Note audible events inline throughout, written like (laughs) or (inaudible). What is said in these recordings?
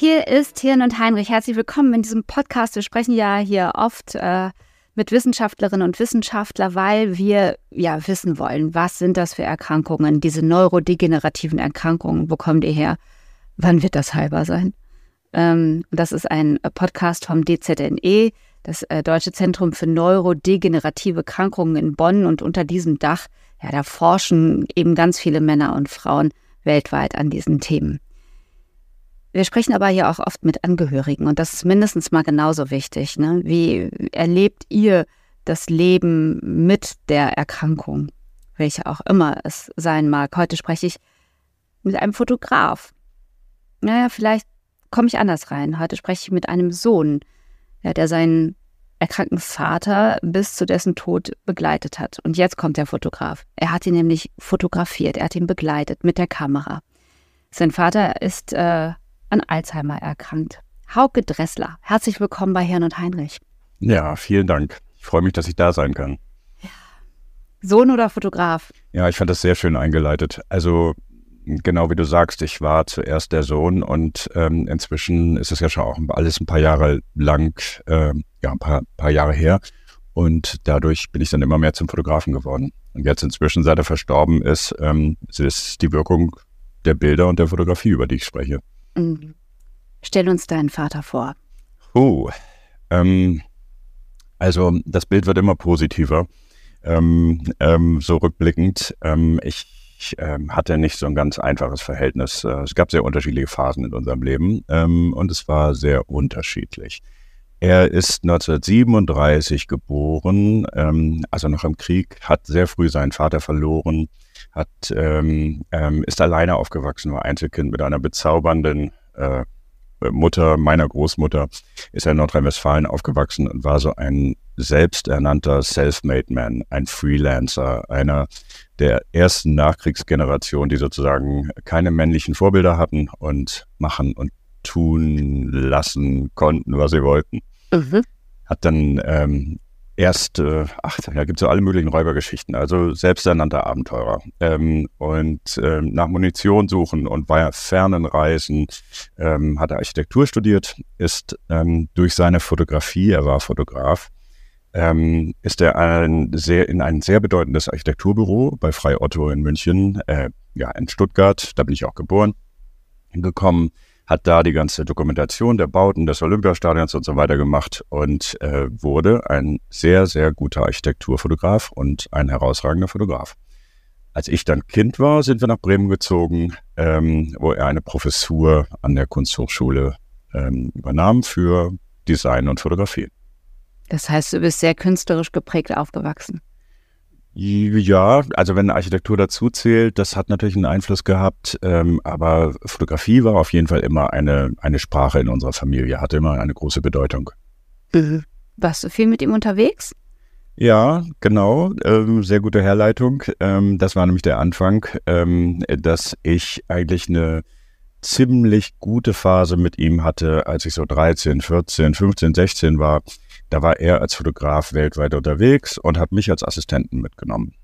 Hier ist Hirn und Heinrich. Herzlich willkommen in diesem Podcast. Wir sprechen ja hier oft äh, mit Wissenschaftlerinnen und Wissenschaftlern, weil wir ja wissen wollen, was sind das für Erkrankungen, diese neurodegenerativen Erkrankungen, wo kommen die her? Wann wird das heilbar sein? Ähm, das ist ein Podcast vom DZNE, das äh, Deutsche Zentrum für neurodegenerative Krankungen in Bonn. Und unter diesem Dach, ja, da forschen eben ganz viele Männer und Frauen weltweit an diesen Themen. Wir sprechen aber hier auch oft mit Angehörigen und das ist mindestens mal genauso wichtig. Ne? Wie erlebt ihr das Leben mit der Erkrankung, welche auch immer es sein mag? Heute spreche ich mit einem Fotograf. Naja, vielleicht komme ich anders rein. Heute spreche ich mit einem Sohn, der seinen erkrankten Vater bis zu dessen Tod begleitet hat. Und jetzt kommt der Fotograf. Er hat ihn nämlich fotografiert, er hat ihn begleitet mit der Kamera. Sein Vater ist äh, an Alzheimer erkrankt. Hauke Dressler, herzlich willkommen bei Herrn und Heinrich. Ja, vielen Dank. Ich freue mich, dass ich da sein kann. Ja. Sohn oder Fotograf? Ja, ich fand das sehr schön eingeleitet. Also genau wie du sagst, ich war zuerst der Sohn und ähm, inzwischen ist es ja schon auch alles ein paar Jahre lang, äh, ja, ein paar, paar Jahre her. Und dadurch bin ich dann immer mehr zum Fotografen geworden. Und jetzt inzwischen, seit er verstorben ist, ähm, ist die Wirkung der Bilder und der Fotografie, über die ich spreche. Stell uns deinen Vater vor. Oh, ähm, also das Bild wird immer positiver. Ähm, ähm, so rückblickend. Ähm, ich ähm, hatte nicht so ein ganz einfaches Verhältnis. Äh, es gab sehr unterschiedliche Phasen in unserem Leben ähm, und es war sehr unterschiedlich. Er ist 1937 geboren, also noch im Krieg, hat sehr früh seinen Vater verloren, hat, ähm, ähm, ist alleine aufgewachsen, war Einzelkind mit einer bezaubernden äh, Mutter meiner Großmutter, ist in Nordrhein-Westfalen aufgewachsen und war so ein selbsternannter Self-Made Man, ein Freelancer, einer der ersten Nachkriegsgeneration, die sozusagen keine männlichen Vorbilder hatten und machen und tun lassen konnten, was sie wollten. Mhm. Hat dann ähm, erst, äh, ach, da gibt es so alle möglichen Räubergeschichten, also selbsternannter Abenteurer. Ähm, und ähm, nach Munition suchen und bei fernen Reisen ähm, hat er Architektur studiert, ist ähm, durch seine Fotografie, er war Fotograf, ähm, ist er ein sehr, in ein sehr bedeutendes Architekturbüro bei Frei Otto in München, äh, ja, in Stuttgart, da bin ich auch geboren, gekommen hat da die ganze Dokumentation der Bauten des Olympiastadions und so weiter gemacht und äh, wurde ein sehr, sehr guter Architekturfotograf und ein herausragender Fotograf. Als ich dann Kind war, sind wir nach Bremen gezogen, ähm, wo er eine Professur an der Kunsthochschule ähm, übernahm für Design und Fotografie. Das heißt, du bist sehr künstlerisch geprägt aufgewachsen. Ja, also wenn Architektur dazu zählt, das hat natürlich einen Einfluss gehabt, ähm, aber Fotografie war auf jeden Fall immer eine, eine Sprache in unserer Familie, hatte immer eine große Bedeutung. Mhm. Warst du viel mit ihm unterwegs? Ja, genau, ähm, sehr gute Herleitung. Ähm, das war nämlich der Anfang, ähm, dass ich eigentlich eine ziemlich gute Phase mit ihm hatte, als ich so 13, 14, 15, 16 war da war er als Fotograf weltweit unterwegs und hat mich als Assistenten mitgenommen.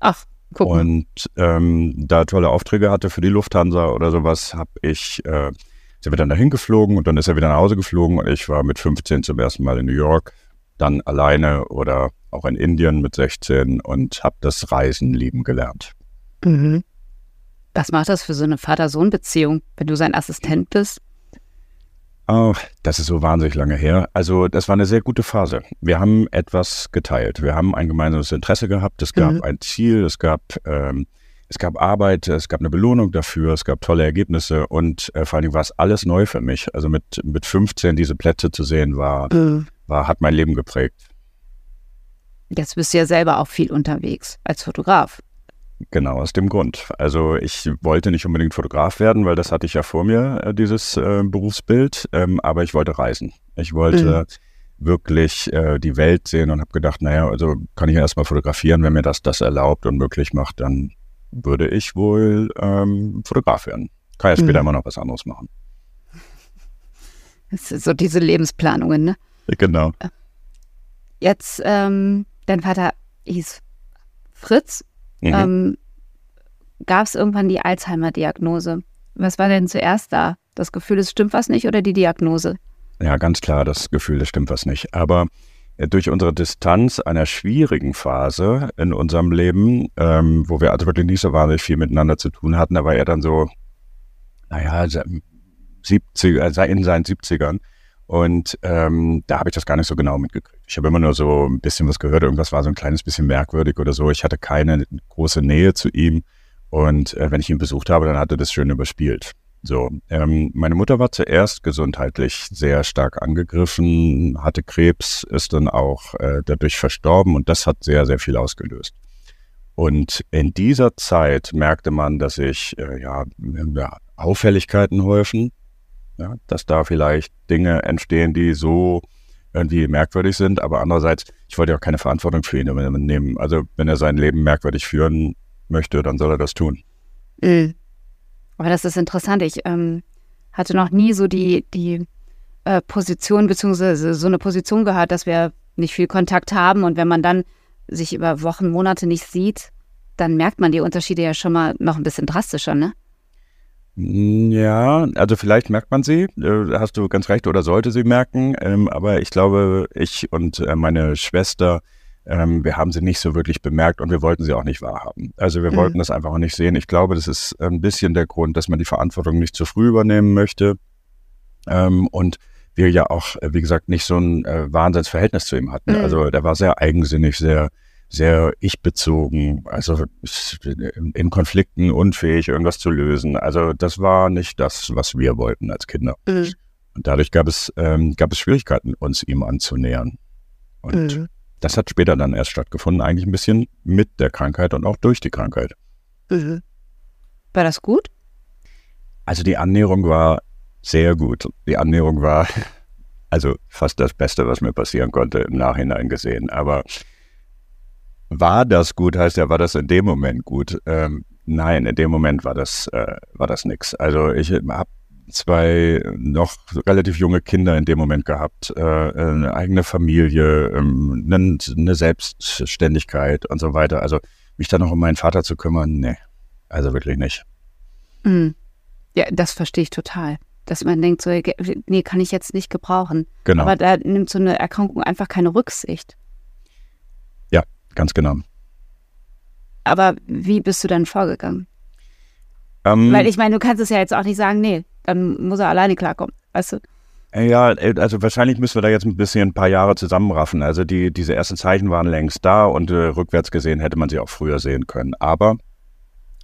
Ach, guck mal. Und ähm, da tolle Aufträge hatte für die Lufthansa oder sowas, habe ich, äh, sind wir dann dahin geflogen und dann ist er wieder nach Hause geflogen und ich war mit 15 zum ersten Mal in New York, dann alleine oder auch in Indien mit 16 und habe das Reisen lieben gelernt. Mhm. Was macht das für so eine Vater-Sohn-Beziehung, wenn du sein Assistent bist? Oh, das ist so wahnsinnig lange her. Also das war eine sehr gute Phase. Wir haben etwas geteilt. Wir haben ein gemeinsames Interesse gehabt. Es gab mhm. ein Ziel. Es gab, ähm, es gab Arbeit, es gab eine Belohnung dafür, es gab tolle Ergebnisse und äh, vor allen Dingen war es alles neu für mich. Also mit, mit 15 diese Plätze zu sehen, war, mhm. war, hat mein Leben geprägt. Jetzt bist du ja selber auch viel unterwegs als Fotograf. Genau, aus dem Grund. Also ich wollte nicht unbedingt Fotograf werden, weil das hatte ich ja vor mir, äh, dieses äh, Berufsbild, ähm, aber ich wollte reisen. Ich wollte mhm. wirklich äh, die Welt sehen und habe gedacht, naja, also kann ich ja erstmal fotografieren, wenn mir das das erlaubt und möglich macht, dann würde ich wohl ähm, Fotograf werden. Kann ja später mhm. immer noch was anderes machen. Das sind so diese Lebensplanungen, ne? Genau. Jetzt, ähm, dein Vater hieß Fritz. Mhm. Ähm, Gab es irgendwann die Alzheimer-Diagnose? Was war denn zuerst da? Das Gefühl, es stimmt was nicht oder die Diagnose? Ja, ganz klar, das Gefühl, es stimmt was nicht. Aber äh, durch unsere Distanz einer schwierigen Phase in unserem Leben, ähm, wo wir also wirklich nicht so wahnsinnig viel miteinander zu tun hatten, da war er dann so, naja, 70, also in seinen 70ern. Und ähm, da habe ich das gar nicht so genau mitgekriegt. Ich habe immer nur so ein bisschen was gehört, irgendwas war so ein kleines bisschen merkwürdig oder so. Ich hatte keine große Nähe zu ihm. Und äh, wenn ich ihn besucht habe, dann hat er das schön überspielt. So, ähm, meine Mutter war zuerst gesundheitlich sehr stark angegriffen, hatte Krebs, ist dann auch äh, dadurch verstorben und das hat sehr, sehr viel ausgelöst. Und in dieser Zeit merkte man, dass sich äh, ja, Auffälligkeiten häufen, ja, dass da vielleicht Dinge entstehen, die so irgendwie merkwürdig sind, aber andererseits, ich wollte ja auch keine Verantwortung für ihn übernehmen. Also wenn er sein Leben merkwürdig führen möchte, dann soll er das tun. Mhm. Aber das ist interessant. Ich ähm, hatte noch nie so die, die äh, Position, beziehungsweise so eine Position gehört, dass wir nicht viel Kontakt haben und wenn man dann sich über Wochen, Monate nicht sieht, dann merkt man die Unterschiede ja schon mal noch ein bisschen drastischer, ne? Ja, also vielleicht merkt man sie, äh, hast du ganz recht, oder sollte sie merken, ähm, aber ich glaube, ich und äh, meine Schwester ähm, wir haben sie nicht so wirklich bemerkt und wir wollten sie auch nicht wahrhaben. Also wir mhm. wollten das einfach auch nicht sehen. Ich glaube, das ist ein bisschen der Grund, dass man die Verantwortung nicht zu früh übernehmen möchte. Ähm, und wir ja auch, äh, wie gesagt, nicht so ein Wahnsinnsverhältnis zu ihm hatten. Mhm. Also der war sehr eigensinnig, sehr, sehr ich-bezogen, also in Konflikten unfähig, irgendwas zu lösen. Also das war nicht das, was wir wollten als Kinder. Mhm. Und dadurch gab es, ähm, gab es Schwierigkeiten, uns ihm anzunähern. Und mhm. Das hat später dann erst stattgefunden, eigentlich ein bisschen mit der Krankheit und auch durch die Krankheit. Mhm. War das gut? Also die Annäherung war sehr gut. Die Annäherung war (laughs) also fast das Beste, was mir passieren konnte im Nachhinein gesehen. Aber war das gut, heißt ja, war das in dem Moment gut? Ähm, nein, in dem Moment war das, äh, war das nix. Also ich habe zwei noch relativ junge Kinder in dem Moment gehabt, äh, eine eigene Familie, ähm, eine, eine, Selbstständigkeit und so weiter. Also mich dann noch um meinen Vater zu kümmern, nee, also wirklich nicht. Mhm. Ja, das verstehe ich total. Dass man denkt, so, nee, kann ich jetzt nicht gebrauchen. Genau. Aber da nimmt so eine Erkrankung einfach keine Rücksicht. Ganz genau. Aber wie bist du dann vorgegangen? Ähm, Weil ich meine, du kannst es ja jetzt auch nicht sagen, nee, dann muss er alleine klarkommen, weißt du? Ja, also wahrscheinlich müssen wir da jetzt ein bisschen ein paar Jahre zusammenraffen. Also die, diese ersten Zeichen waren längst da und äh, rückwärts gesehen hätte man sie auch früher sehen können. Aber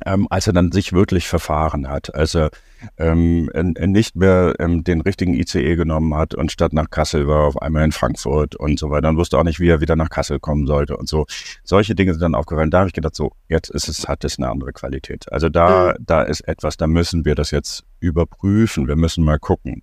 ähm, als er dann sich wirklich verfahren hat, als er ähm, nicht mehr ähm, den richtigen ICE genommen hat und statt nach Kassel war auf einmal in Frankfurt und so weiter und wusste auch nicht, wie er wieder nach Kassel kommen sollte und so. Solche Dinge sind dann aufgefallen. Da habe ich gedacht, so, jetzt ist es, hat es eine andere Qualität. Also da, mhm. da ist etwas, da müssen wir das jetzt überprüfen. Wir müssen mal gucken.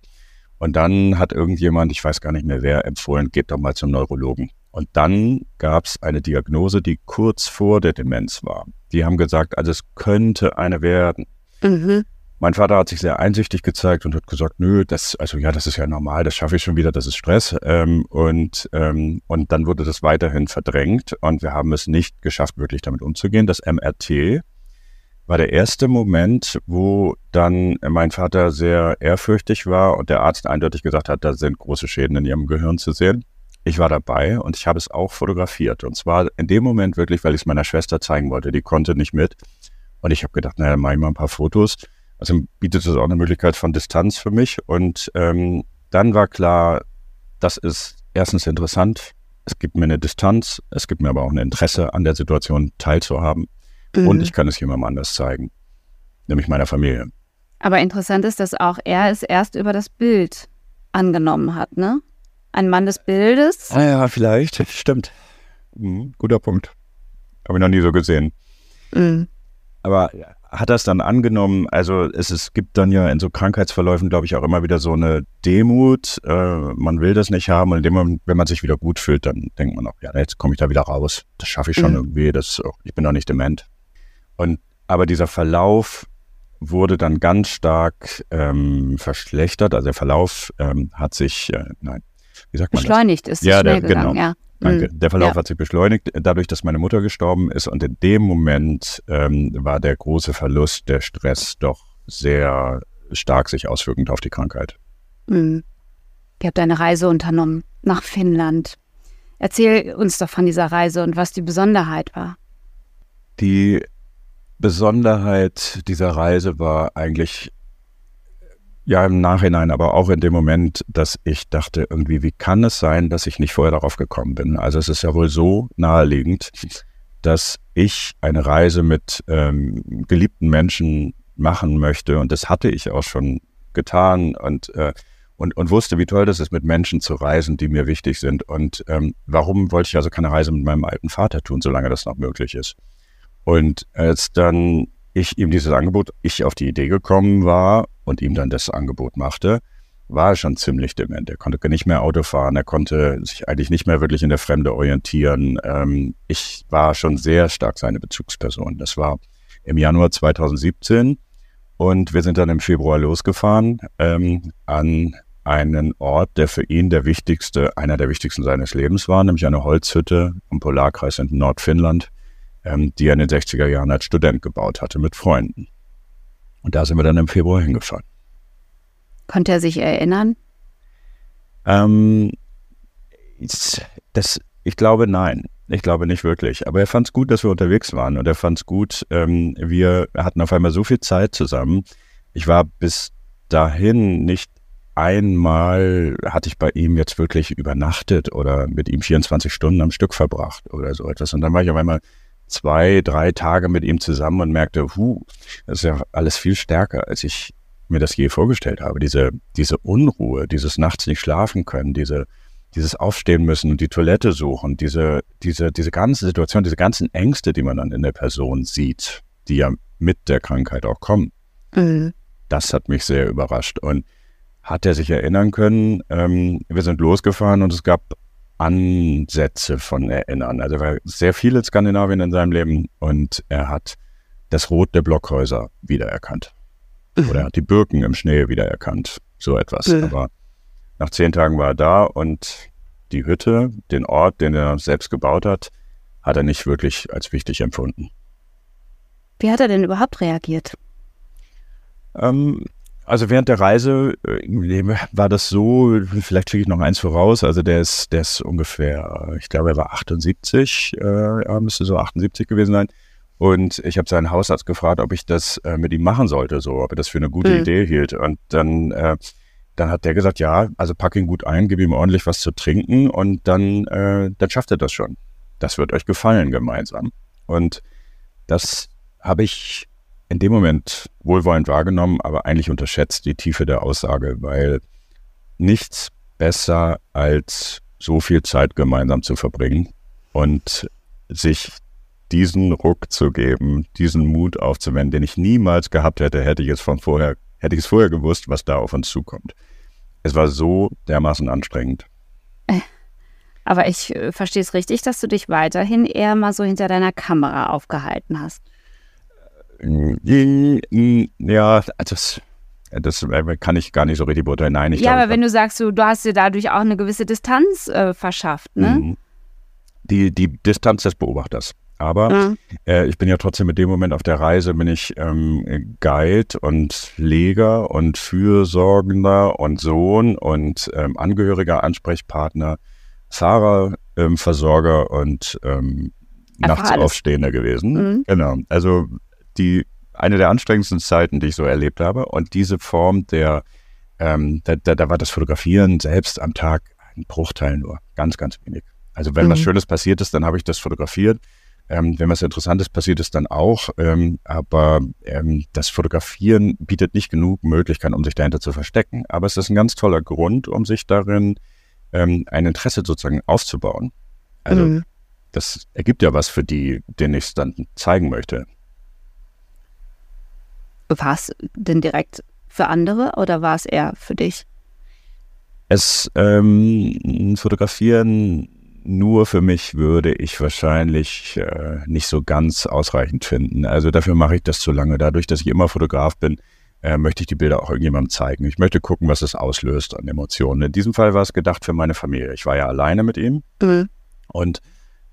Und dann hat irgendjemand, ich weiß gar nicht mehr wer, empfohlen, geht doch mal zum Neurologen. Und dann gab es eine Diagnose, die kurz vor der Demenz war. Die haben gesagt, also es könnte eine werden. Mhm. Mein Vater hat sich sehr einsichtig gezeigt und hat gesagt, nö, das, also ja, das ist ja normal, das schaffe ich schon wieder, das ist Stress. Ähm, und, ähm, und dann wurde das weiterhin verdrängt und wir haben es nicht geschafft, wirklich damit umzugehen. Das MRT war der erste Moment, wo dann mein Vater sehr ehrfürchtig war und der Arzt eindeutig gesagt hat, da sind große Schäden in ihrem Gehirn zu sehen. Ich war dabei und ich habe es auch fotografiert. Und zwar in dem Moment wirklich, weil ich es meiner Schwester zeigen wollte. Die konnte nicht mit. Und ich habe gedacht, naja, mache ich mal ein paar Fotos. Also bietet es auch eine Möglichkeit von Distanz für mich. Und ähm, dann war klar, das ist erstens interessant. Es gibt mir eine Distanz. Es gibt mir aber auch ein Interesse an der Situation teilzuhaben. mhm. und ich kann es jemandem anders zeigen, nämlich meiner Familie. Aber interessant ist, dass auch er es erst über das Bild angenommen hat, ne? Ein Mann des Bildes. Ah ja, vielleicht, stimmt. Mhm, guter Punkt. Habe ich noch nie so gesehen. Mhm. Aber hat das dann angenommen, also es, es gibt dann ja in so Krankheitsverläufen, glaube ich, auch immer wieder so eine Demut. Äh, man will das nicht haben und indem wenn man sich wieder gut fühlt, dann denkt man auch, ja, jetzt komme ich da wieder raus. Das schaffe ich schon mhm. irgendwie. Das, ich bin doch nicht dement. Und aber dieser Verlauf wurde dann ganz stark ähm, verschlechtert. Also der Verlauf ähm, hat sich, äh, nein, wie sagt man Beschleunigt das? ist ja, der, gegangen, genau. ja. Danke. Mhm. Der Verlauf ja. hat sich beschleunigt, dadurch, dass meine Mutter gestorben ist. Und in dem Moment ähm, war der große Verlust, der Stress doch sehr stark sich auswirkend auf die Krankheit. Mhm. Ihr habt eine Reise unternommen nach Finnland. Erzähl uns doch von dieser Reise und was die Besonderheit war. Die Besonderheit dieser Reise war eigentlich ja, im Nachhinein, aber auch in dem Moment, dass ich dachte, irgendwie, wie kann es sein, dass ich nicht vorher darauf gekommen bin? Also es ist ja wohl so naheliegend, dass ich eine Reise mit ähm, geliebten Menschen machen möchte. Und das hatte ich auch schon getan und, äh, und, und wusste, wie toll das ist, mit Menschen zu reisen, die mir wichtig sind. Und ähm, warum wollte ich also keine Reise mit meinem alten Vater tun, solange das noch möglich ist? Und als dann ich ihm dieses Angebot, ich auf die Idee gekommen war und ihm dann das Angebot machte, war er schon ziemlich dement. Er konnte nicht mehr Auto fahren, er konnte sich eigentlich nicht mehr wirklich in der Fremde orientieren. Ähm, ich war schon sehr stark seine Bezugsperson. Das war im Januar 2017 und wir sind dann im Februar losgefahren ähm, an einen Ort, der für ihn der wichtigste, einer der wichtigsten seines Lebens war, nämlich eine Holzhütte im Polarkreis in Nordfinnland ähm, die er in den 60er Jahren als Student gebaut hatte mit Freunden. Und da sind wir dann im Februar hingefahren. Konnte er sich erinnern? Ähm, das, ich glaube, nein. Ich glaube nicht wirklich. Aber er fand es gut, dass wir unterwegs waren und er fand es gut, ähm, wir hatten auf einmal so viel Zeit zusammen. Ich war bis dahin nicht einmal, hatte ich bei ihm jetzt wirklich übernachtet oder mit ihm 24 Stunden am Stück verbracht oder so etwas. Und dann war ich auf einmal zwei, drei Tage mit ihm zusammen und merkte, hu, das ist ja alles viel stärker, als ich mir das je vorgestellt habe. Diese, diese Unruhe, dieses nachts nicht schlafen können, diese, dieses Aufstehen müssen und die Toilette suchen, diese, diese, diese ganze Situation, diese ganzen Ängste, die man dann in der Person sieht, die ja mit der Krankheit auch kommen. Mhm. Das hat mich sehr überrascht. Und hat er sich erinnern können, ähm, wir sind losgefahren und es gab Ansätze von Erinnern. Also er war sehr viel in Skandinavien in seinem Leben und er hat das Rot der Blockhäuser wiedererkannt. Oder er hat die Birken im Schnee wiedererkannt. So etwas. Aber nach zehn Tagen war er da und die Hütte, den Ort, den er selbst gebaut hat, hat er nicht wirklich als wichtig empfunden. Wie hat er denn überhaupt reagiert? Ähm, also während der Reise äh, war das so, vielleicht kriege ich noch eins voraus, also der ist, der ist ungefähr, ich glaube, er war 78, äh, er müsste so 78 gewesen sein. Und ich habe seinen Hausarzt gefragt, ob ich das äh, mit ihm machen sollte, so, ob er das für eine gute mhm. Idee hielt. Und dann, äh, dann hat der gesagt, ja, also pack ihn gut ein, gib ihm ordentlich was zu trinken und dann, äh, dann schafft er das schon. Das wird euch gefallen gemeinsam. Und das habe ich in dem Moment wohlwollend wahrgenommen, aber eigentlich unterschätzt die Tiefe der Aussage, weil nichts besser als so viel Zeit gemeinsam zu verbringen und sich diesen Ruck zu geben, diesen Mut aufzuwenden, den ich niemals gehabt hätte, hätte ich es von vorher, hätte ich es vorher gewusst, was da auf uns zukommt. Es war so dermaßen anstrengend. Aber ich äh, verstehe es richtig, dass du dich weiterhin eher mal so hinter deiner Kamera aufgehalten hast. Ja, das, das kann ich gar nicht so richtig beurteilen. Nein, ich Ja, glaube, aber wenn du sagst, du, du hast dir dadurch auch eine gewisse Distanz äh, verschafft, ne? Mhm. Die, die Distanz des Beobachters. Aber mhm. äh, ich bin ja trotzdem mit dem Moment auf der Reise, bin ich ähm, Guide und Leger und Fürsorgender und Sohn und ähm, Angehöriger, Ansprechpartner, Fahrer, ähm, Versorger und ähm, nachts Aufstehender gewesen. Mhm. Genau. Also die eine der anstrengendsten Zeiten, die ich so erlebt habe. Und diese Form der, ähm, da, da, da war das Fotografieren selbst am Tag ein Bruchteil nur, ganz, ganz wenig. Also wenn mhm. was Schönes passiert ist, dann habe ich das fotografiert. Ähm, wenn was Interessantes passiert, ist dann auch. Ähm, aber ähm, das Fotografieren bietet nicht genug Möglichkeiten, um sich dahinter zu verstecken. Aber es ist ein ganz toller Grund, um sich darin ähm, ein Interesse sozusagen aufzubauen. Also mhm. das ergibt ja was für die, denen ich es dann zeigen möchte. War es denn direkt für andere oder war es eher für dich? Es ähm, Fotografieren nur für mich würde ich wahrscheinlich äh, nicht so ganz ausreichend finden. Also dafür mache ich das zu lange. Dadurch, dass ich immer Fotograf bin, äh, möchte ich die Bilder auch irgendjemandem zeigen. Ich möchte gucken, was es auslöst an Emotionen. In diesem Fall war es gedacht für meine Familie. Ich war ja alleine mit ihm mhm. und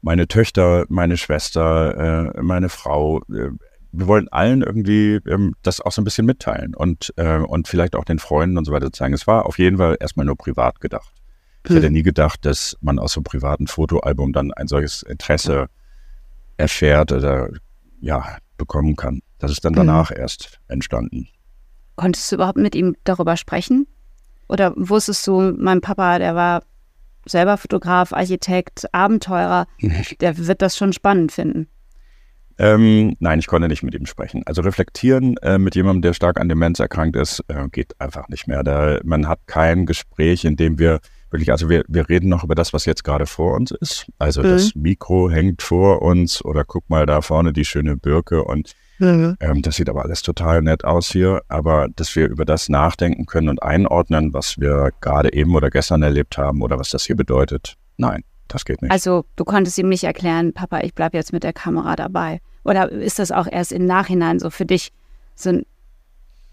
meine Töchter, meine Schwester, äh, meine Frau, äh, wir wollen allen irgendwie ähm, das auch so ein bisschen mitteilen und, äh, und vielleicht auch den Freunden und so weiter zeigen. Es war auf jeden Fall erstmal nur privat gedacht. Ich hätte nie gedacht, dass man aus so einem privaten Fotoalbum dann ein solches Interesse erfährt oder ja, bekommen kann. Das ist dann mhm. danach mhm. erst entstanden. Konntest du überhaupt mit ihm darüber sprechen? Oder wusstest du, mein Papa, der war selber Fotograf, Architekt, Abenteurer, (laughs) der wird das schon spannend finden? Ähm, nein, ich konnte nicht mit ihm sprechen. Also reflektieren äh, mit jemandem, der stark an Demenz erkrankt ist, äh, geht einfach nicht mehr. Da, man hat kein Gespräch, in dem wir wirklich, also wir, wir reden noch über das, was jetzt gerade vor uns ist. Also mhm. das Mikro hängt vor uns oder guck mal da vorne die schöne Birke und mhm. ähm, das sieht aber alles total nett aus hier. Aber dass wir über das nachdenken können und einordnen, was wir gerade eben oder gestern erlebt haben oder was das hier bedeutet, nein, das geht nicht. Also du konntest ihm nicht erklären, Papa, ich bleibe jetzt mit der Kamera dabei. Oder ist das auch erst im Nachhinein so für dich so,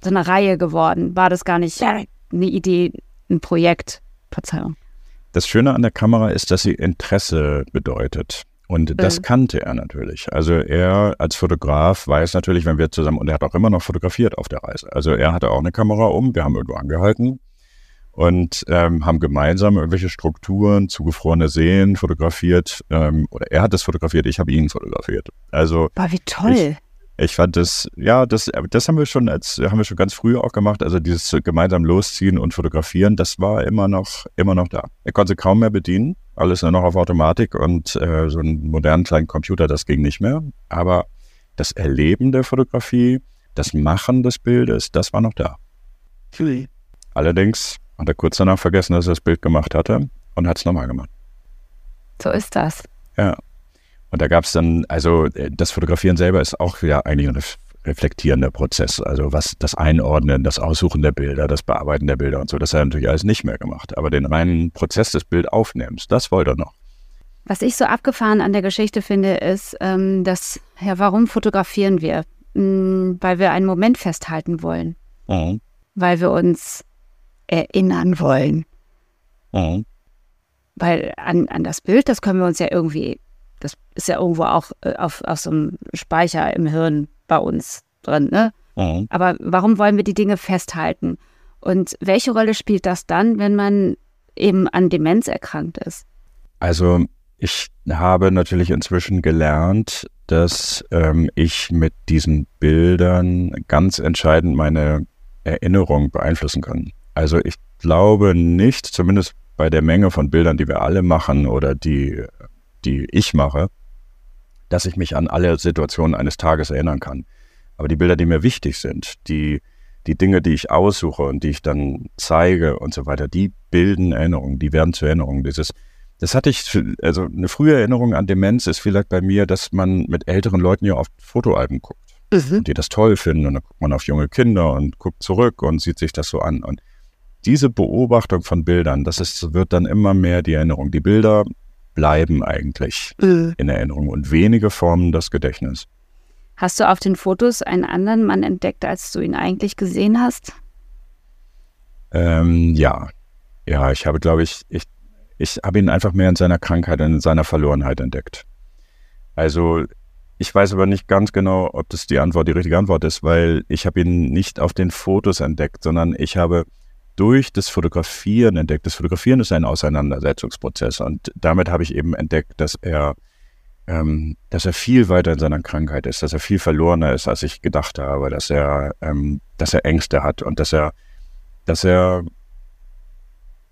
so eine Reihe geworden? War das gar nicht eine Idee, ein Projekt? Verzeihung. Das Schöne an der Kamera ist, dass sie Interesse bedeutet. Und das mhm. kannte er natürlich. Also er als Fotograf weiß natürlich, wenn wir zusammen, und er hat auch immer noch fotografiert auf der Reise. Also er hatte auch eine Kamera um, wir haben irgendwo angehalten und ähm, haben gemeinsam irgendwelche Strukturen, zugefrorene Seen fotografiert. Ähm, oder er hat es fotografiert, ich habe ihn fotografiert. Also. War wie toll. Ich, ich fand das, ja, das, das haben wir schon als, haben wir schon ganz früh auch gemacht. Also dieses gemeinsam losziehen und fotografieren, das war immer noch, immer noch da. Er konnte kaum mehr bedienen, alles nur noch auf Automatik und äh, so einen modernen kleinen Computer, das ging nicht mehr. Aber das Erleben der Fotografie, das Machen des Bildes, das war noch da. Allerdings hat er kurz danach vergessen, dass er das Bild gemacht hatte und hat es nochmal gemacht. So ist das. Ja. Und da gab es dann, also äh, das Fotografieren selber ist auch wieder eigentlich ein reflektierender Prozess. Also was das Einordnen, das Aussuchen der Bilder, das Bearbeiten der Bilder und so, das hat er natürlich alles nicht mehr gemacht. Aber den reinen Prozess des Bildaufnehmens, das wollte er noch. Was ich so abgefahren an der Geschichte finde, ist, ähm, dass, ja, warum fotografieren wir? Hm, weil wir einen Moment festhalten wollen. Mhm. Weil wir uns erinnern wollen. Mhm. Weil an, an das Bild, das können wir uns ja irgendwie das ist ja irgendwo auch äh, auf, auf so einem Speicher im Hirn bei uns drin, ne? Mhm. Aber warum wollen wir die Dinge festhalten? Und welche Rolle spielt das dann, wenn man eben an Demenz erkrankt ist? Also ich habe natürlich inzwischen gelernt, dass ähm, ich mit diesen Bildern ganz entscheidend meine Erinnerung beeinflussen kann. Also ich glaube nicht, zumindest bei der Menge von Bildern, die wir alle machen oder die die ich mache, dass ich mich an alle Situationen eines Tages erinnern kann. Aber die Bilder, die mir wichtig sind, die, die Dinge, die ich aussuche und die ich dann zeige und so weiter, die bilden Erinnerungen, die werden zu Erinnerungen. Dieses, das hatte ich, also eine frühe Erinnerung an Demenz ist vielleicht bei mir, dass man mit älteren Leuten ja oft Fotoalben guckt mhm. und die das toll finden und dann guckt man auf junge Kinder und guckt zurück und sieht sich das so an. Und diese Beobachtung von Bildern, das ist, wird dann immer mehr die Erinnerung. Die Bilder bleiben eigentlich mhm. in Erinnerung und wenige formen das Gedächtnis. Hast du auf den Fotos einen anderen Mann entdeckt, als du ihn eigentlich gesehen hast? Ähm, ja. Ja, ich habe, glaube ich, ich, ich habe ihn einfach mehr in seiner Krankheit und in seiner Verlorenheit entdeckt. Also ich weiß aber nicht ganz genau, ob das die Antwort, die richtige Antwort ist, weil ich habe ihn nicht auf den Fotos entdeckt, sondern ich habe durch das Fotografieren entdeckt. Das Fotografieren ist ein Auseinandersetzungsprozess und damit habe ich eben entdeckt, dass er, ähm, dass er viel weiter in seiner Krankheit ist, dass er viel verlorener ist, als ich gedacht habe, dass er, ähm, dass er Ängste hat und dass er, dass er,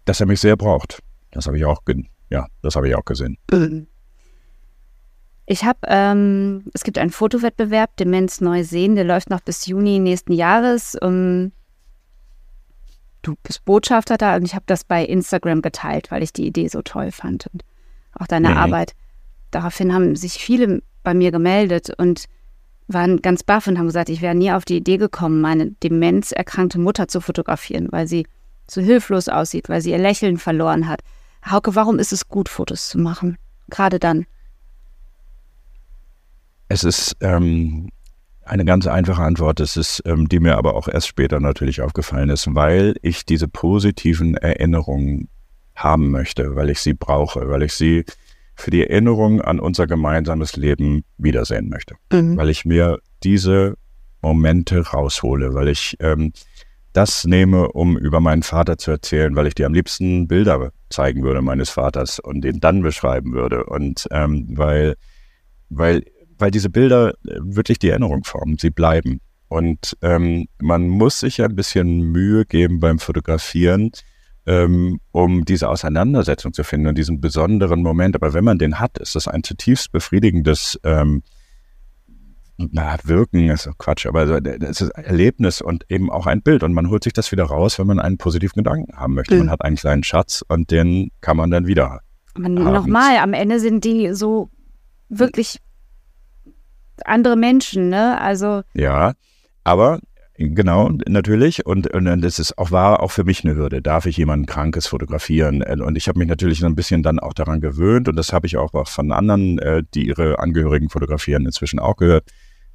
dass er mich sehr braucht. Das habe ich auch, ja, das habe ich auch gesehen. (clears throat) Ich habe, ähm, es gibt einen Fotowettbewerb, Demenz neu sehen, der läuft noch bis Juni nächsten Jahres. Um, du bist Botschafter da und ich habe das bei Instagram geteilt, weil ich die Idee so toll fand und auch deine mhm. Arbeit. Daraufhin haben sich viele bei mir gemeldet und waren ganz baff und haben gesagt, ich wäre nie auf die Idee gekommen, meine demenzerkrankte Mutter zu fotografieren, weil sie so hilflos aussieht, weil sie ihr Lächeln verloren hat. Hauke, warum ist es gut, Fotos zu machen? Gerade dann. Es ist ähm, eine ganz einfache Antwort, es ist, ähm, die mir aber auch erst später natürlich aufgefallen ist, weil ich diese positiven Erinnerungen haben möchte, weil ich sie brauche, weil ich sie für die Erinnerung an unser gemeinsames Leben wiedersehen möchte. Mhm. Weil ich mir diese Momente raushole, weil ich ähm, das nehme, um über meinen Vater zu erzählen, weil ich dir am liebsten Bilder zeigen würde meines Vaters und den dann beschreiben würde. Und ähm, weil, weil, weil diese Bilder äh, wirklich die Erinnerung formen, sie bleiben. Und ähm, man muss sich ein bisschen Mühe geben beim Fotografieren, ähm, um diese Auseinandersetzung zu finden und diesen besonderen Moment. Aber wenn man den hat, ist das ein zutiefst befriedigendes ähm, na, Wirken ist Quatsch, aber es ist ein Erlebnis und eben auch ein Bild. Und man holt sich das wieder raus, wenn man einen positiven Gedanken haben möchte. Mhm. Man hat einen kleinen Schatz und den kann man dann wieder. Nochmal, am Ende sind die so wirklich andere Menschen, ne? Also. Ja, aber Genau, natürlich. Und, und das ist auch war auch für mich eine Hürde. Darf ich jemanden Krankes fotografieren? Und ich habe mich natürlich ein bisschen dann auch daran gewöhnt und das habe ich auch von anderen, äh, die ihre Angehörigen fotografieren, inzwischen auch gehört,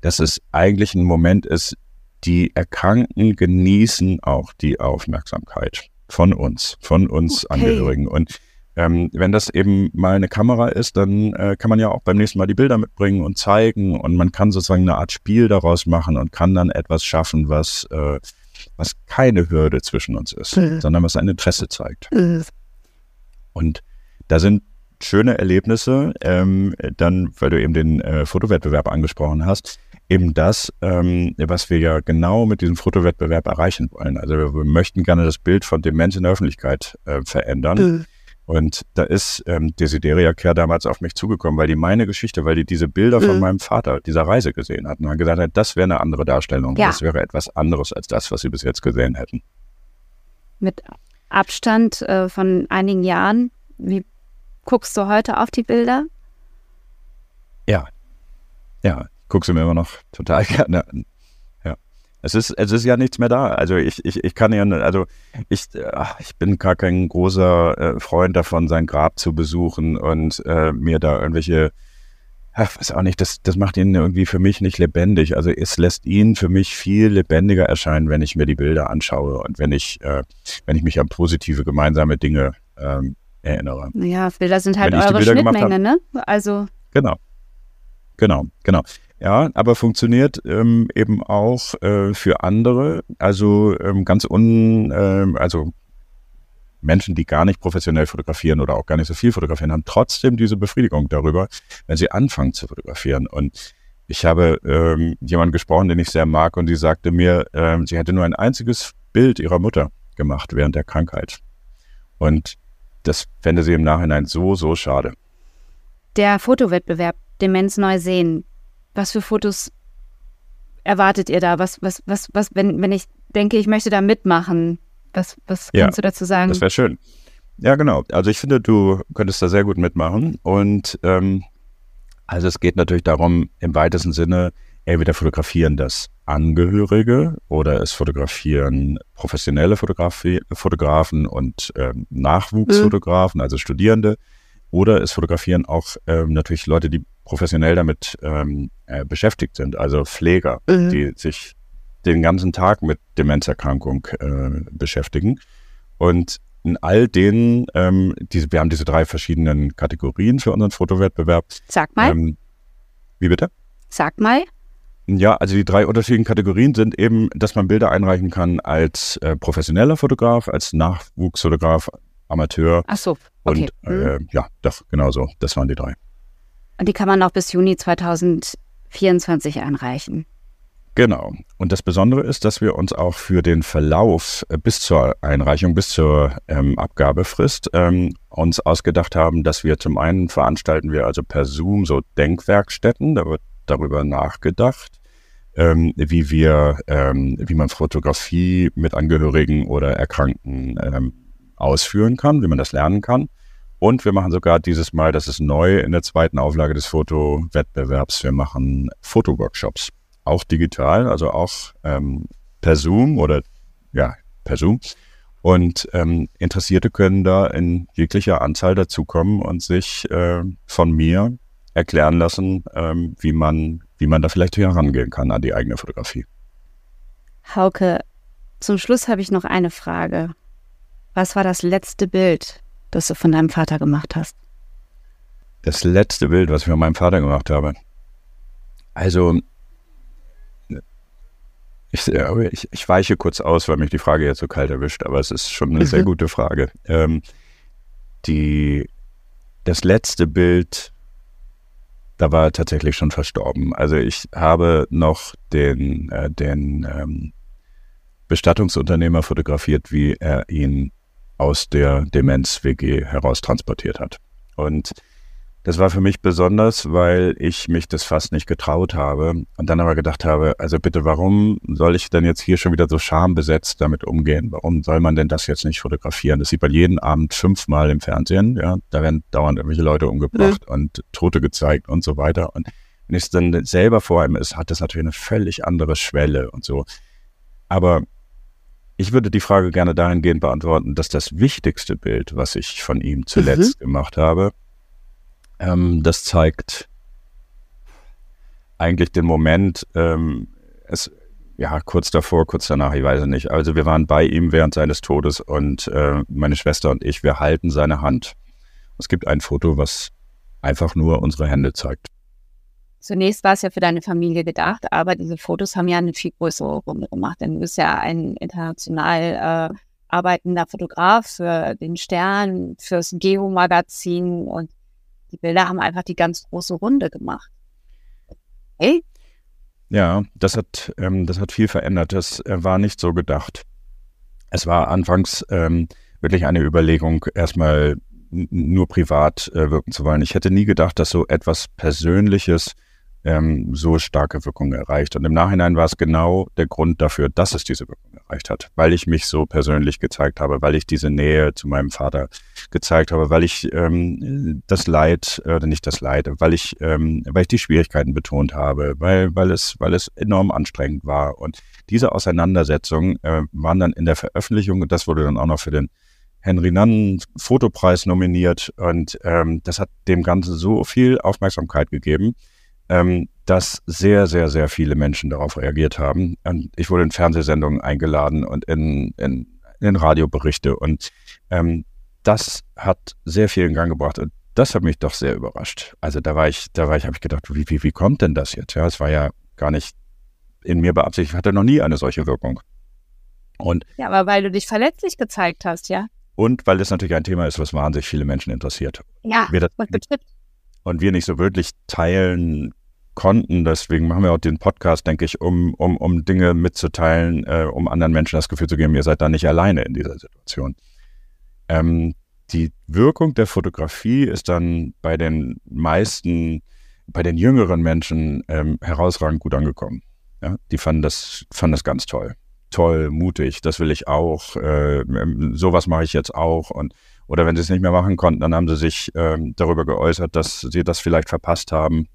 dass es eigentlich ein Moment ist, die Erkrankten genießen auch die Aufmerksamkeit von uns, von uns okay. Angehörigen. Und ähm, wenn das eben mal eine Kamera ist, dann äh, kann man ja auch beim nächsten Mal die Bilder mitbringen und zeigen und man kann sozusagen eine Art Spiel daraus machen und kann dann etwas schaffen, was, äh, was keine Hürde zwischen uns ist, mhm. sondern was ein Interesse zeigt. Mhm. Und da sind schöne Erlebnisse, ähm, dann, weil du eben den äh, Fotowettbewerb angesprochen hast, eben das, ähm, was wir ja genau mit diesem Fotowettbewerb erreichen wollen. Also wir, wir möchten gerne das Bild von Demenz in der Öffentlichkeit äh, verändern. Mhm. Und da ist ähm, Desideria Kerr damals auf mich zugekommen, weil die meine Geschichte, weil die diese Bilder mhm. von meinem Vater, dieser Reise gesehen hatten und gesagt hat, das wäre eine andere Darstellung. Ja. Das wäre etwas anderes als das, was sie bis jetzt gesehen hätten. Mit Abstand äh, von einigen Jahren, wie guckst du heute auf die Bilder? Ja, ja, guckst du mir immer noch total (laughs) gerne an. Es ist, es ist ja nichts mehr da. Also ich, ich, ich kann ja, also ich, ich bin gar kein großer äh, Freund davon, sein Grab zu besuchen und äh, mir da irgendwelche, ach, weiß auch nicht, das, das macht ihn irgendwie für mich nicht lebendig. Also es lässt ihn für mich viel lebendiger erscheinen, wenn ich mir die Bilder anschaue und wenn ich, äh, wenn ich mich an positive gemeinsame Dinge ähm, erinnere. Ja, Bilder sind halt eure Schnittmenge, ne? Also. Genau. Genau, genau. Ja, aber funktioniert ähm, eben auch äh, für andere, also ähm, ganz un, äh, also Menschen, die gar nicht professionell fotografieren oder auch gar nicht so viel fotografieren, haben trotzdem diese Befriedigung darüber, wenn sie anfangen zu fotografieren. Und ich habe ähm, jemanden gesprochen, den ich sehr mag, und die sagte mir, ähm, sie hätte nur ein einziges Bild ihrer Mutter gemacht während der Krankheit. Und das fände sie im Nachhinein so, so schade. Der Fotowettbewerb Demenz neu sehen, was für Fotos erwartet ihr da? Was, was, was, was, wenn, wenn ich denke, ich möchte da mitmachen, was, was ja, kannst du dazu sagen? Das wäre schön. Ja, genau. Also ich finde, du könntest da sehr gut mitmachen. Und ähm, also es geht natürlich darum, im weitesten Sinne, entweder fotografieren das Angehörige oder es fotografieren professionelle Fotografie, Fotografen und ähm, Nachwuchsfotografen, mhm. also Studierende. Oder es fotografieren auch ähm, natürlich Leute, die professionell damit ähm, äh, beschäftigt sind, also Pfleger, mhm. die sich den ganzen Tag mit Demenzerkrankung äh, beschäftigen. Und in all denen, ähm, diese, wir haben diese drei verschiedenen Kategorien für unseren Fotowettbewerb. Sag mal. Ähm, wie bitte? Sag mal. Ja, also die drei unterschiedlichen Kategorien sind eben, dass man Bilder einreichen kann als äh, professioneller Fotograf, als Nachwuchsfotograf, Amateur. Ach so, okay. Und äh, mhm. ja, doch, genau so. Das waren die drei. Und die kann man noch bis Juni 2024 einreichen. Genau. Und das Besondere ist, dass wir uns auch für den Verlauf äh, bis zur Einreichung, bis zur ähm, Abgabefrist ähm, uns ausgedacht haben, dass wir zum einen veranstalten wir also per Zoom so Denkwerkstätten, da wird darüber nachgedacht, ähm, wie wir, ähm, wie man Fotografie mit Angehörigen oder Erkrankten ähm, ausführen kann, wie man das lernen kann. Und wir machen sogar dieses Mal, das ist neu in der zweiten Auflage des Fotowettbewerbs, wir machen Fotoworkshops auch digital, also auch ähm, per Zoom oder ja, per Zoom. Und ähm, Interessierte können da in jeglicher Anzahl dazukommen und sich äh, von mir erklären lassen, ähm, wie man, wie man da vielleicht herangehen kann an die eigene Fotografie. Hauke, zum Schluss habe ich noch eine Frage. Was war das letzte Bild, das du von deinem Vater gemacht hast? Das letzte Bild, was ich von meinem Vater gemacht habe. Also ich, ich, ich, weiche kurz aus, weil mich die Frage jetzt so kalt erwischt, aber es ist schon eine sehr mhm. gute Frage. Ähm, die, das letzte Bild, da war er tatsächlich schon verstorben. Also ich habe noch den, äh, den ähm, Bestattungsunternehmer fotografiert, wie er ihn aus der Demenz-WG heraustransportiert hat. Und das war für mich besonders, weil ich mich das fast nicht getraut habe und dann aber gedacht habe, also bitte, warum soll ich denn jetzt hier schon wieder so schambesetzt damit umgehen? Warum soll man denn das jetzt nicht fotografieren? Das sieht man jeden Abend fünfmal im Fernsehen, ja, da werden dauernd irgendwelche Leute umgebracht mhm. und Tote gezeigt und so weiter. Und wenn es dann selber vor einem ist, hat das natürlich eine völlig andere Schwelle und so. Aber ich würde die Frage gerne dahingehend beantworten, dass das wichtigste Bild, was ich von ihm zuletzt mhm. gemacht habe, ähm, das zeigt eigentlich den Moment, ähm, es, ja, kurz davor, kurz danach, ich weiß es nicht. Also wir waren bei ihm während seines Todes und äh, meine Schwester und ich, wir halten seine Hand. Es gibt ein Foto, was einfach nur unsere Hände zeigt. Zunächst war es ja für deine Familie gedacht, aber diese Fotos haben ja eine viel größere Runde gemacht, denn du bist ja ein international äh, arbeitender Fotograf für den Stern, fürs Geo-Magazin und die Bilder haben einfach die ganz große Runde gemacht. Hey? Ja, das hat, ähm, das hat viel verändert. Das äh, war nicht so gedacht. Es war anfangs ähm, wirklich eine Überlegung, erstmal nur privat äh, wirken zu wollen. Ich hätte nie gedacht, dass so etwas Persönliches ähm, so starke Wirkung erreicht. Und im Nachhinein war es genau der Grund dafür, dass es diese Wirkung erreicht hat, weil ich mich so persönlich gezeigt habe, weil ich diese Nähe zu meinem Vater gezeigt habe, weil ich ähm, das Leid, oder nicht das Leid, weil ich, ähm, weil ich die Schwierigkeiten betont habe, weil, weil, es, weil es enorm anstrengend war. Und diese Auseinandersetzungen äh, waren dann in der Veröffentlichung, und das wurde dann auch noch für den Henry Nunn Fotopreis nominiert und ähm, das hat dem Ganzen so viel Aufmerksamkeit gegeben, ähm, dass sehr, sehr, sehr viele Menschen darauf reagiert haben. Und ich wurde in Fernsehsendungen eingeladen und in, in, in Radioberichte. Und ähm, das hat sehr viel in Gang gebracht. Und das hat mich doch sehr überrascht. Also da war ich, da war ich, habe ich gedacht, wie, wie, wie kommt denn das jetzt? Ja, es war ja gar nicht in mir beabsichtigt, ich hatte noch nie eine solche Wirkung. Und ja, aber weil du dich verletzlich gezeigt hast, ja. Und weil das natürlich ein Thema ist, was wahnsinnig viele Menschen interessiert. Ja, das, und betrifft und wir nicht so wirklich teilen konnten. Deswegen machen wir auch den Podcast, denke ich, um, um, um Dinge mitzuteilen, äh, um anderen Menschen das Gefühl zu geben, ihr seid da nicht alleine in dieser Situation. Ähm, die Wirkung der Fotografie ist dann bei den meisten, bei den jüngeren Menschen ähm, herausragend gut angekommen. Ja, die fanden das, fanden das ganz toll. Toll, mutig, das will ich auch. Äh, ähm, sowas mache ich jetzt auch. Und oder wenn sie es nicht mehr machen konnten, dann haben sie sich ähm, darüber geäußert, dass sie das vielleicht verpasst haben.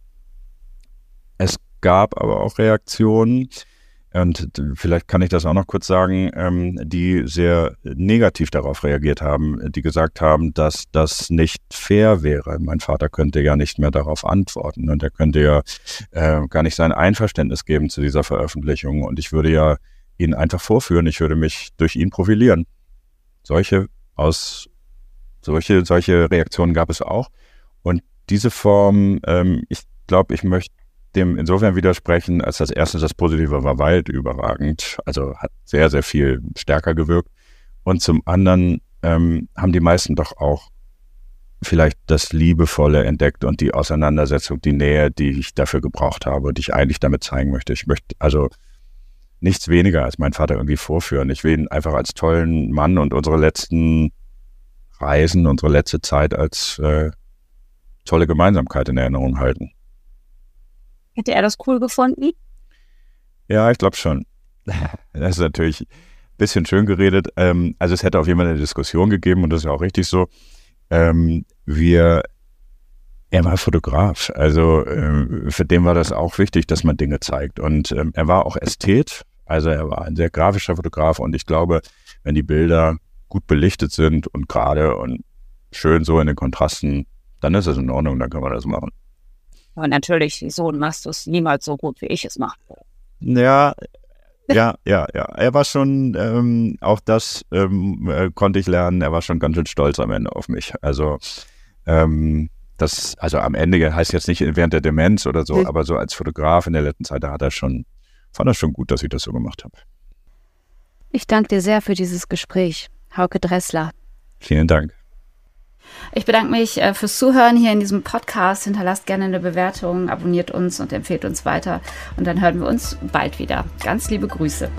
Es gab aber auch Reaktionen, und vielleicht kann ich das auch noch kurz sagen, ähm, die sehr negativ darauf reagiert haben, die gesagt haben, dass das nicht fair wäre. Mein Vater könnte ja nicht mehr darauf antworten und er könnte ja äh, gar nicht sein Einverständnis geben zu dieser Veröffentlichung und ich würde ja ihn einfach vorführen, ich würde mich durch ihn profilieren. Solche aus solche, solche Reaktionen gab es auch. Und diese Form, ähm, ich glaube, ich möchte dem insofern widersprechen, als das erste das Positive war weit überragend, also hat sehr, sehr viel stärker gewirkt. Und zum anderen ähm, haben die meisten doch auch vielleicht das Liebevolle entdeckt und die Auseinandersetzung, die Nähe, die ich dafür gebraucht habe und die ich eigentlich damit zeigen möchte. Ich möchte, also nichts weniger als mein Vater irgendwie vorführen. Ich will ihn einfach als tollen Mann und unsere letzten Reisen, unsere letzte Zeit als äh, tolle Gemeinsamkeit in Erinnerung halten. Hätte er das cool gefunden? Ja, ich glaube schon. (laughs) Das ist natürlich ein bisschen schön geredet. Ähm, also es hätte auf jeden Fall eine Diskussion gegeben und das ist ja auch richtig so. Ähm, wir, er war Fotograf, also äh, für den war das auch wichtig, dass man Dinge zeigt. Und ähm, er war auch Ästhet, also er war ein sehr grafischer Fotograf und ich glaube, wenn die Bilder gut belichtet sind und gerade und schön so in den Kontrasten, dann ist es in Ordnung, dann können wir das machen. Aber natürlich, so machst du es niemals so gut, wie ich es mache. Ja, (laughs) ja, ja, ja. Er war schon, ähm, auch das ähm, äh, konnte ich lernen, er war schon ganz schön stolz am Ende auf mich. Also, ähm, das, also am Ende heißt jetzt nicht während der Demenz oder so, mhm. aber so als Fotograf in der letzten Zeit, da hat er schon, fand er schon gut, dass ich das so gemacht habe. Ich danke dir sehr für dieses Gespräch, Hauke Dressler. Vielen Dank. Ich bedanke mich äh, fürs Zuhören hier in diesem Podcast. Hinterlasst gerne eine Bewertung, abonniert uns und empfehlt uns weiter. Und dann hören wir uns bald wieder. Ganz liebe Grüße.